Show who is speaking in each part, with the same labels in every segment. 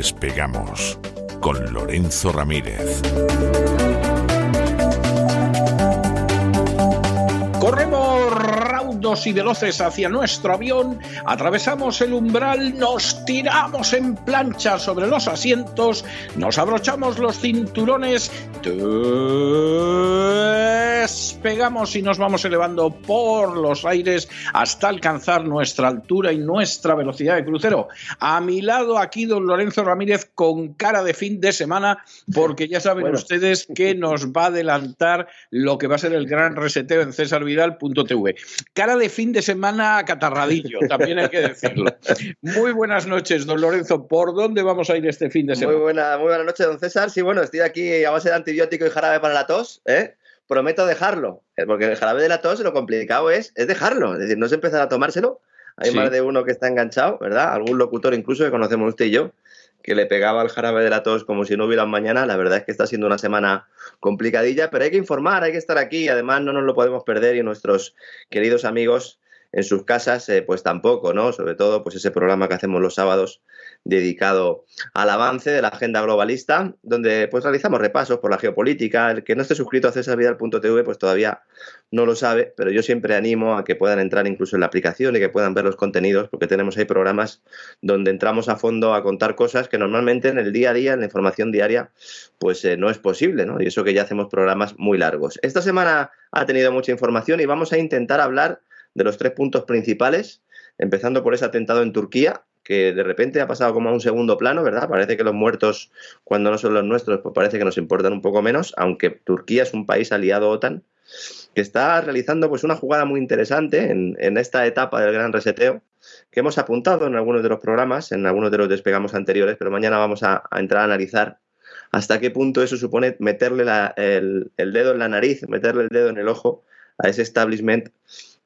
Speaker 1: Despegamos con Lorenzo Ramírez.
Speaker 2: Y veloces hacia nuestro avión, atravesamos el umbral, nos tiramos en plancha sobre los asientos, nos abrochamos los cinturones, despegamos y nos vamos elevando por los aires hasta alcanzar nuestra altura y nuestra velocidad de crucero. A mi lado aquí don Lorenzo Ramírez con cara de fin de semana, porque ya saben
Speaker 3: Bueno.
Speaker 2: ustedes que nos va a adelantar lo que va a ser el gran reseteo en cesarvidal.tv. Cara de fin de semana catarradillo, también hay que decirlo. Muy buenas noches, don Lorenzo. ¿Por dónde vamos a ir este fin de
Speaker 3: Muy
Speaker 2: semana?
Speaker 3: buena, muy buena noche, don César. Sí, bueno, estoy aquí a base de antibiótico y jarabe para la tos, ¿eh? Prometo dejarlo, eh, porque el jarabe de la tos lo complicado es, es dejarlo, es decir, no es empezar a tomárselo. Hay
Speaker 2: Sí.
Speaker 3: más de uno que está enganchado, ¿verdad? Algún locutor incluso que conocemos usted y yo, que le pegaba el jarabe de la tos como si no hubiera mañana. La verdad es que está siendo una semana complicadilla, pero hay que informar, hay que estar aquí. Además, no nos lo podemos perder y nuestros queridos amigos en sus casas, eh, pues tampoco, ¿no? Sobre todo, pues ese programa que hacemos los sábados dedicado al avance de la agenda globalista, donde pues realizamos repasos por la geopolítica. El que no esté suscrito a cesarvidal.tv pues todavía no lo sabe, pero yo siempre animo a que puedan entrar incluso en la aplicación y que puedan ver los contenidos, porque tenemos ahí programas donde entramos a fondo a contar cosas que normalmente en el día a día, en la información diaria, pues eh, no es posible, ¿no? Y eso que ya hacemos programas muy largos. Esta semana ha tenido mucha información y vamos a intentar hablar de los tres puntos principales, empezando por ese atentado en Turquía, que de repente ha pasado como a un segundo plano, ¿verdad? Parece que los muertos, cuando no son los nuestros, pues parece que nos importan un poco menos, aunque Turquía es un país aliado OTAN, que está realizando pues una jugada muy interesante en, en esta etapa del gran reseteo, que hemos apuntado en algunos de los programas, en algunos de los despegamos anteriores, pero mañana vamos a, entrar a analizar hasta qué punto eso supone meterle el, el dedo en la nariz, meterle el dedo en el ojo a ese establishment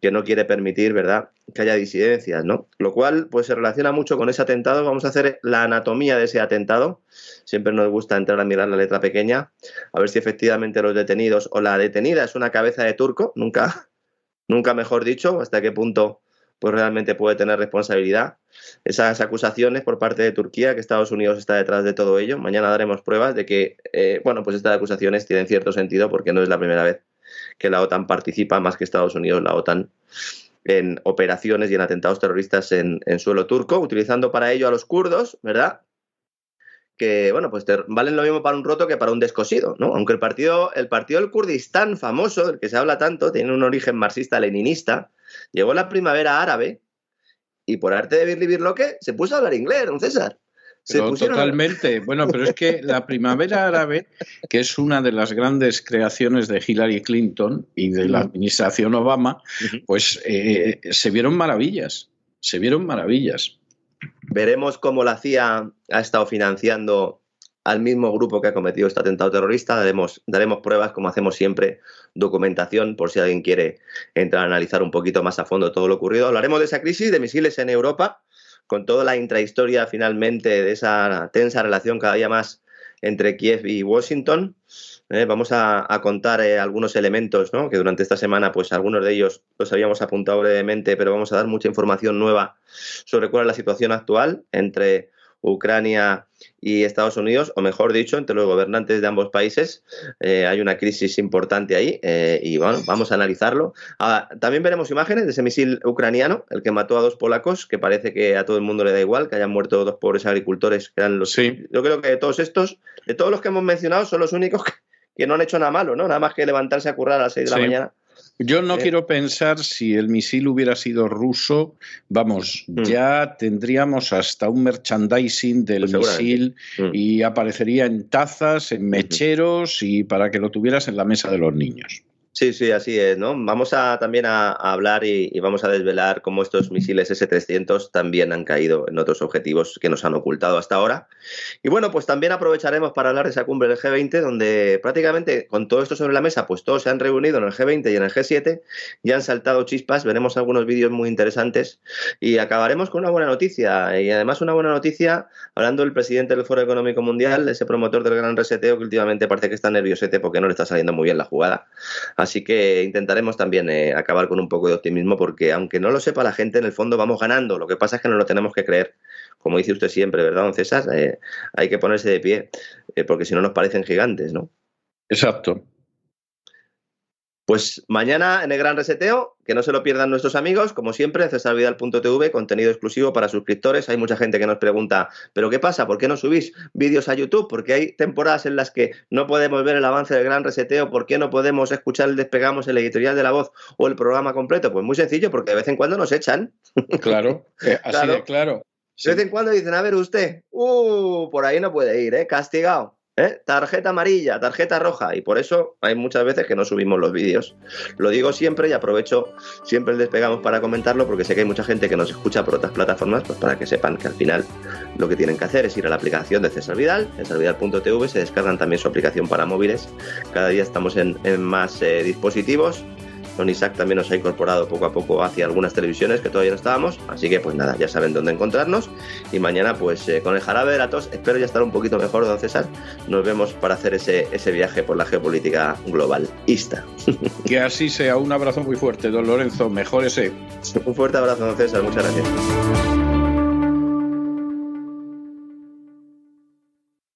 Speaker 3: que no quiere permitir, ¿verdad?, que haya disidencias, ¿no? Lo cual, pues se relaciona mucho con ese atentado. Vamos a hacer la anatomía de ese atentado. Siempre nos gusta entrar a mirar la letra pequeña, a ver si efectivamente los detenidos o la detenida es una cabeza de turco, nunca, nunca mejor dicho, hasta qué punto pues realmente puede tener responsabilidad. Esas acusaciones por parte de Turquía, que Estados Unidos está detrás de todo ello. Mañana daremos pruebas de que, eh, bueno, pues estas acusaciones tienen cierto sentido porque no es la primera vez que la OTAN participa, más que Estados Unidos, la OTAN, en operaciones y en atentados terroristas en, en suelo turco, utilizando para ello a los kurdos, ¿verdad? Que, bueno, pues valen lo mismo para un roto que para un descosido, ¿no? Aunque el partido, el partido del Kurdistán famoso, del que se habla tanto, tiene un origen marxista-leninista, llegó la primavera árabe y por arte de vivir lo que se puso a hablar inglés, don César. Se
Speaker 2: Pero
Speaker 3: pusieron-
Speaker 2: totalmente. Bueno, pero es que la primavera árabe, que es una de las grandes creaciones de Hillary Clinton y de la administración Obama, pues eh, se vieron maravillas. Se vieron maravillas.
Speaker 3: Veremos cómo la CIA ha estado financiando al mismo grupo que ha cometido este atentado terrorista. Daremos, daremos pruebas, como hacemos siempre, documentación, por si alguien quiere entrar a analizar un poquito más a fondo todo lo ocurrido. Hablaremos de esa crisis de misiles en Europa, con toda la intrahistoria finalmente de esa tensa relación cada día más entre Kiev y Washington. Eh, vamos a, contar eh, algunos elementos ¿no? que durante esta semana, pues algunos de ellos los habíamos apuntado brevemente, pero vamos a dar mucha información nueva sobre cuál es la situación actual entre Ucrania y Estados Unidos, o mejor dicho, entre los gobernantes de ambos países. Eh, hay una crisis importante ahí eh, y bueno, vamos a analizarlo. Ah, también veremos imágenes de ese misil ucraniano, el que mató a dos polacos, que parece que a todo el mundo le da igual que hayan muerto dos pobres agricultores, que eran los...
Speaker 2: Sí.
Speaker 3: Yo creo que de todos estos, de todos los que hemos mencionado, son los únicos que, que no han hecho nada malo, ¿no? Nada más que levantarse a currar a las 6 de
Speaker 2: Sí.
Speaker 3: la mañana
Speaker 2: Yo no eh. quiero pensar si el misil hubiera sido ruso, vamos, mm. ya tendríamos hasta un merchandising del pues misil mm. y aparecería en tazas, en mecheros y para que lo tuvieras en la mesa de los niños.
Speaker 3: Sí, sí, así es, ¿no? Vamos a también a, hablar y, vamos a desvelar cómo estos misiles S-300 también han caído en otros objetivos que nos han ocultado hasta ahora. Y bueno, pues también aprovecharemos para hablar de esa cumbre del G20, donde prácticamente con todo esto sobre la mesa, pues todos se han reunido en el G20 y en el G7 y han saltado chispas. Veremos algunos vídeos muy interesantes y acabaremos con una buena noticia. Y además una buena noticia, hablando del presidente del Foro Económico Mundial, ese promotor del gran reseteo que últimamente parece que está nerviosete porque no le está saliendo muy bien la jugada. Así que intentaremos también eh, acabar con un poco de optimismo porque aunque no lo sepa la gente, en el fondo vamos ganando. Lo que pasa es que no lo tenemos que creer. Como dice usted siempre, ¿verdad, don César? Eh, hay que ponerse de pie eh, porque si no nos parecen gigantes, ¿no?
Speaker 2: Exacto.
Speaker 3: Pues mañana en el Gran Reseteo, que no se lo pierdan nuestros amigos, como siempre, cesarvidal.tv, contenido exclusivo para suscriptores. Hay mucha gente que nos pregunta, ¿pero qué pasa? ¿Por qué no subís vídeos a YouTube? Porque hay temporadas en las que no podemos ver el avance del Gran Reseteo. ¿Por qué no podemos escuchar el Despegamos, el editorial de la voz o el programa completo? Pues muy sencillo, porque de vez en cuando nos echan.
Speaker 2: Claro, eh, así de claro.
Speaker 3: De vez en cuando dicen, a ver usted, uh, por ahí no puede ir, ¿eh? Castigado. ¿Eh? Tarjeta amarilla, tarjeta roja, y por eso hay muchas veces que no subimos los vídeos. Lo digo siempre y aprovecho siempre el despegamos para comentarlo porque sé que hay mucha gente que nos escucha por otras plataformas, pues para que sepan que al final lo que tienen que hacer es ir a la aplicación de César Vidal, cesarvidal.tv, se descargan también su aplicación para móviles. Cada día estamos en, más eh, dispositivos Isaac también nos ha incorporado poco a poco hacia algunas televisiones que todavía no estábamos, así que pues nada, ya saben dónde encontrarnos y mañana pues eh, con el jarabe de la tos espero ya estar un poquito mejor, don César, nos vemos para hacer ese, ese viaje por la geopolítica globalista.
Speaker 2: Que así sea, un abrazo muy fuerte, don Lorenzo, mejor ese.
Speaker 3: Un fuerte abrazo, don César, muchas gracias.